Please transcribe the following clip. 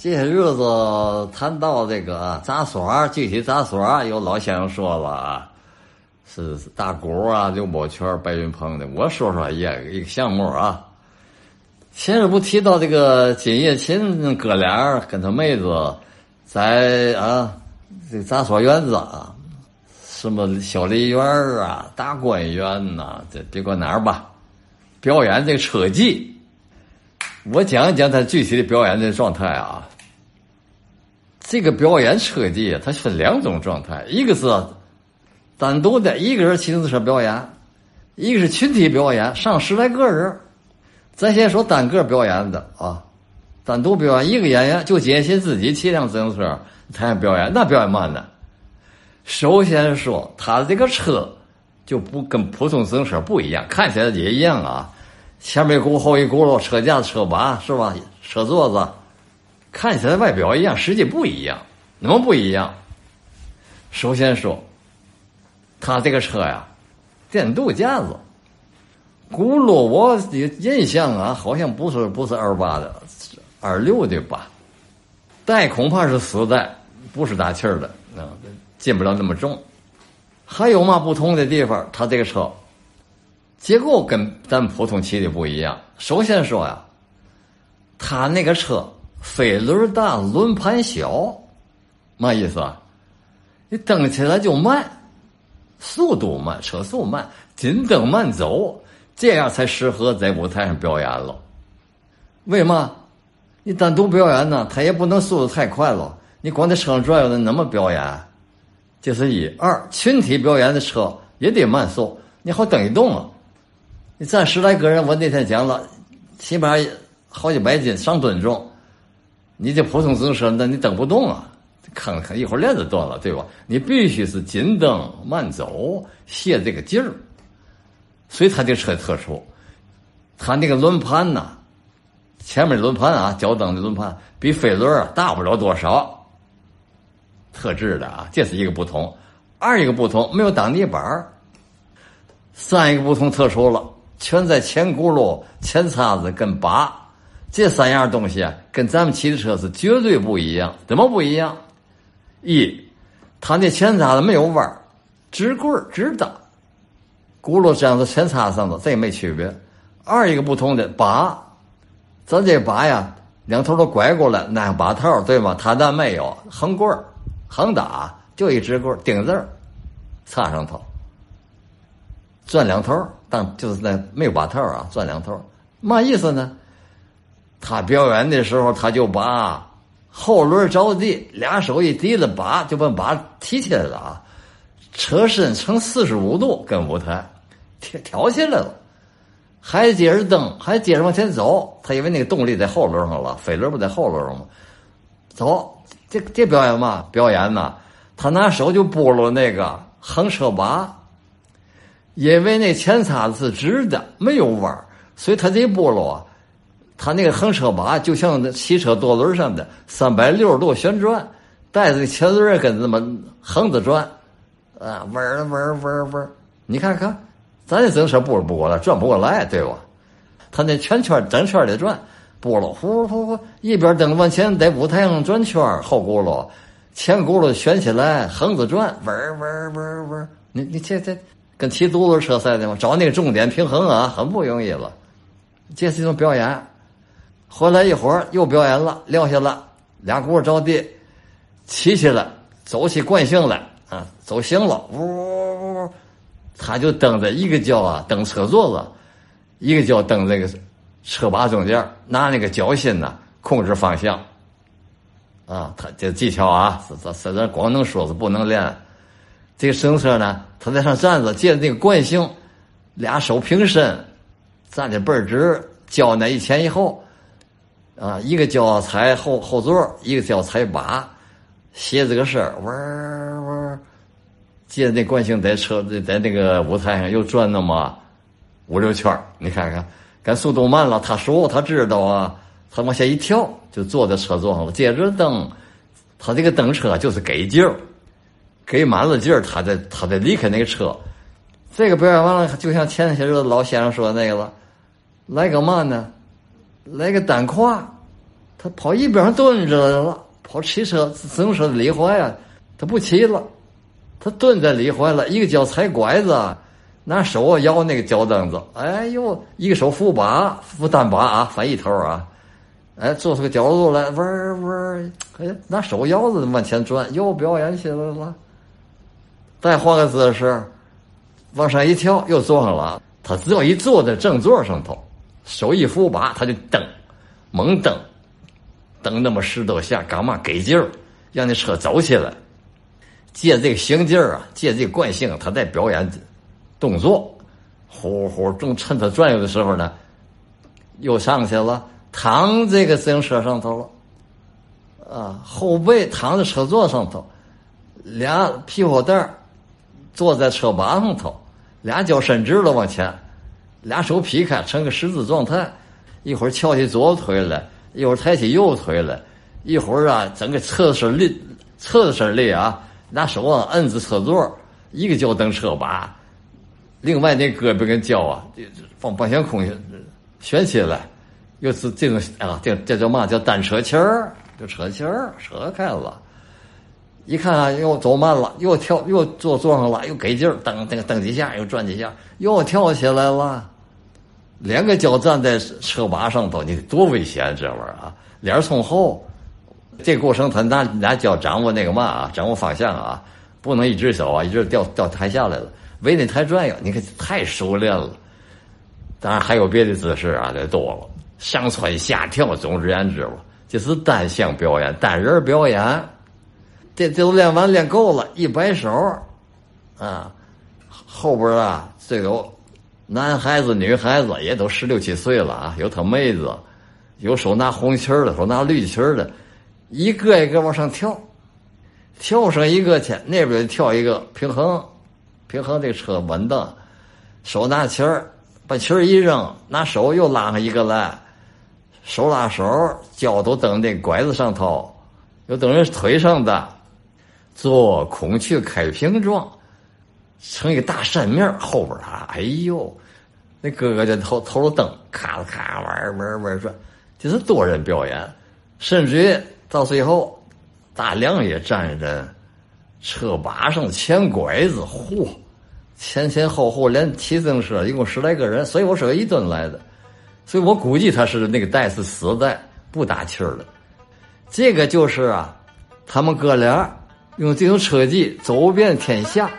这些日子谈到这个杂耍，具体杂耍有老先生说了啊，是大鼓啊、刘宝全、白云鹏的。我说说一个一个项目啊。前日不提到这个金叶琴哥俩跟他妹子在啊这个杂耍园子啊，什么小梨园啊、大观园呐，这别管哪儿吧，表演这个车技。我讲一讲他具体的表演的状态啊。这个表演车技它分两种状态，一个是单独的，一个人骑自行车表演，一个是群体表演，上十来个人。咱先说单个表演的啊，单独表演一个演员就仅仅自己骑辆自行车台上表演，那表演慢呢。首先说他这个车就不跟普通自行车不一样，看起来也一样啊，前面一轱后一轱辘，车架车把是吧？车座子。看起来外表一样，实际不一样。怎么不一样？首先说，他这个车呀，电镀架子，轱辘我印象啊，好像不是不是二八的，二六的吧？带恐怕是死带，不是打气儿的啊，进不了那么重。还有嘛不同的地方？他这个车结构跟咱们普通骑的不一样。首先说呀，他那个车。飞轮大，轮盘小，嘛意思啊？你蹬起来就慢，速度慢，车速慢，紧蹬慢走，这样才适合在舞台上表演了。为嘛？你单独表演呢，他也不能速度太快了。你光在车上转悠，那怎么表演？这是一二，群体表演的车也得慢速，你好蹬一动啊。你站十来个人，我那天讲了，起码好几百斤，上吨重。你这普通自行车，那你蹬不动啊，坑坑一会儿链子断了，对吧？你必须是紧蹬慢走，泄这个劲儿。所以他这车特殊，他那个轮盘呐，前面轮盘啊，脚蹬的轮盘比飞轮啊大不了多少，特制的啊，这是一个不同。二一个不同，没有挡泥板三一个不同特殊了，全在前轱辘、前叉子跟把。这三样东西啊，跟咱们骑的车是绝对不一样。怎么不一样？一，它那前叉子没有弯，直棍直打，轱辘这样子前叉上头，这也没区别。二一个不同的把，咱这把呀，两头都拐过来，那把套对吗？它那没有横棍，横打就一直棍儿钉字，插上头，转两头，但就是那没有把头啊，转两头，嘛意思呢？他表演的时候，他就把后轮着地，俩手一提了把，就把把提起来了啊！车身呈四十五度跟舞台挑起来了，还接着蹬，还接着往前走。他因为那个动力在后轮上了，飞轮不在后轮上吗？走，这这表演嘛，表演呐，他拿手就拨了那个横车把，因为那前叉子是直的，没有弯儿所以它这拨了啊。他那个横车把就像那汽车多轮上的三百六十度旋转，带着前轮跟这么横着转，啊，弯儿弯儿嗡儿嗡儿，你看看，咱这自行车不不过来，转不过来，对吧？它那圈圈整圈的转，拨了呼呼呼，一边蹬往前在舞台上转圈后轱辘前轱辘旋起来，横着转，弯儿弯儿嗡儿嗡儿，你你这这跟骑独轮车似的吗？找那个重点平衡啊，很不容易了，这是一种表演。回来一会儿又表演了，撂下了，俩轱辘着地，骑起来，走起惯性来啊，走行了，呜呜呜，他就蹬着一个脚啊蹬车座子，一个脚蹬这个车把中间，拿那个脚心呐控制方向。啊，他这技巧啊，是是这光能说是不能练。这个自行车呢，他在上站着，借着那个惯性，俩手平伸，站的倍儿直，脚呢一前一后。啊，一个脚踩后后座，一个脚踩把，写这个身儿，嗡嗡，借着那惯性在车在那个舞台上又转那么五六圈你看看，赶速度慢了，他熟，他知道啊，他往下一跳就坐在车座上了，接着蹬，他这个蹬车就是给劲儿，给满了劲儿，他再他再离开那个车，这个表演完了，就像前些日子老先生说的那个了，来个嘛呢？来个单胯，他跑一边上蹲着了，跑汽车自行车的里怀啊，他不骑了，他蹲在里怀了，一个脚踩拐子，拿手摇那个脚蹬子，哎呦，一个手扶把扶单把啊，翻一头啊，哎，做出个角度来，嗡嗡，哎，拿手摇子往前转，又表演起来了。再换个姿势，往上一跳，又坐上了。他只要一坐在正座上头，手一扶把，他就蹬，猛蹬。蹬那么十多下，干嘛给劲儿，让那车走起来。借这个行劲儿啊，借这个惯性，他在表演动作。呼呼，正趁他转悠的时候呢，又上去了，躺这个自行车上头了。啊，后背躺在车座上头，俩屁股蛋儿坐在车把上头，俩脚伸直了往前，俩手劈开成个十字状态，一会儿翘起左腿来。一会儿抬起右腿来，一会儿啊，整个侧身立，侧身立啊，拿手啊摁着车座，一个脚蹬车把，另外那胳膊跟脚啊，放半悬空悬起来，又是这种啊，这这叫嘛？叫单车气儿，就车气儿，车开了。一看啊，又走慢了，又跳，又坐坐上了，又给劲儿，蹬蹬蹬几下，又转几下，又跳起来了。两个脚站在车把上头，你多危险这玩意儿啊！脸从后，这过程他拿拿脚掌握那个嘛啊，掌握方向啊，不能一只手啊，一直掉掉台下来了，围那台转悠，你看太熟练了。当然还有别的姿势啊，这多了，上蹿下跳，总而言之吧，这是单项表演，单人表演。这这都练完练够了，一摆手，啊，后边啊，这有。男孩子、女孩子也都十六七岁了啊，有他妹子，有手拿红旗的，手拿绿旗的，一个一个往上跳，跳上一个去，那边跳一个平衡，平衡这车稳当，手拿旗，把旗一扔，拿手又拉上一个来，手拉手，脚都蹬那拐子上头，又蹬人腿上的，做孔雀开屏状。成一个大扇面后边啊，哎呦，那哥哥就头头着灯，咔啦咔玩玩玩转，这是多人表演，甚至于到最后，大梁也站着，车把上前拐子，嚯，前前后后连骑自行车一共十来个人，所以我说一吨来的，所以我估计他是那个带是死带，不打气儿的，这个就是啊，他们哥俩用这种车技走遍天下。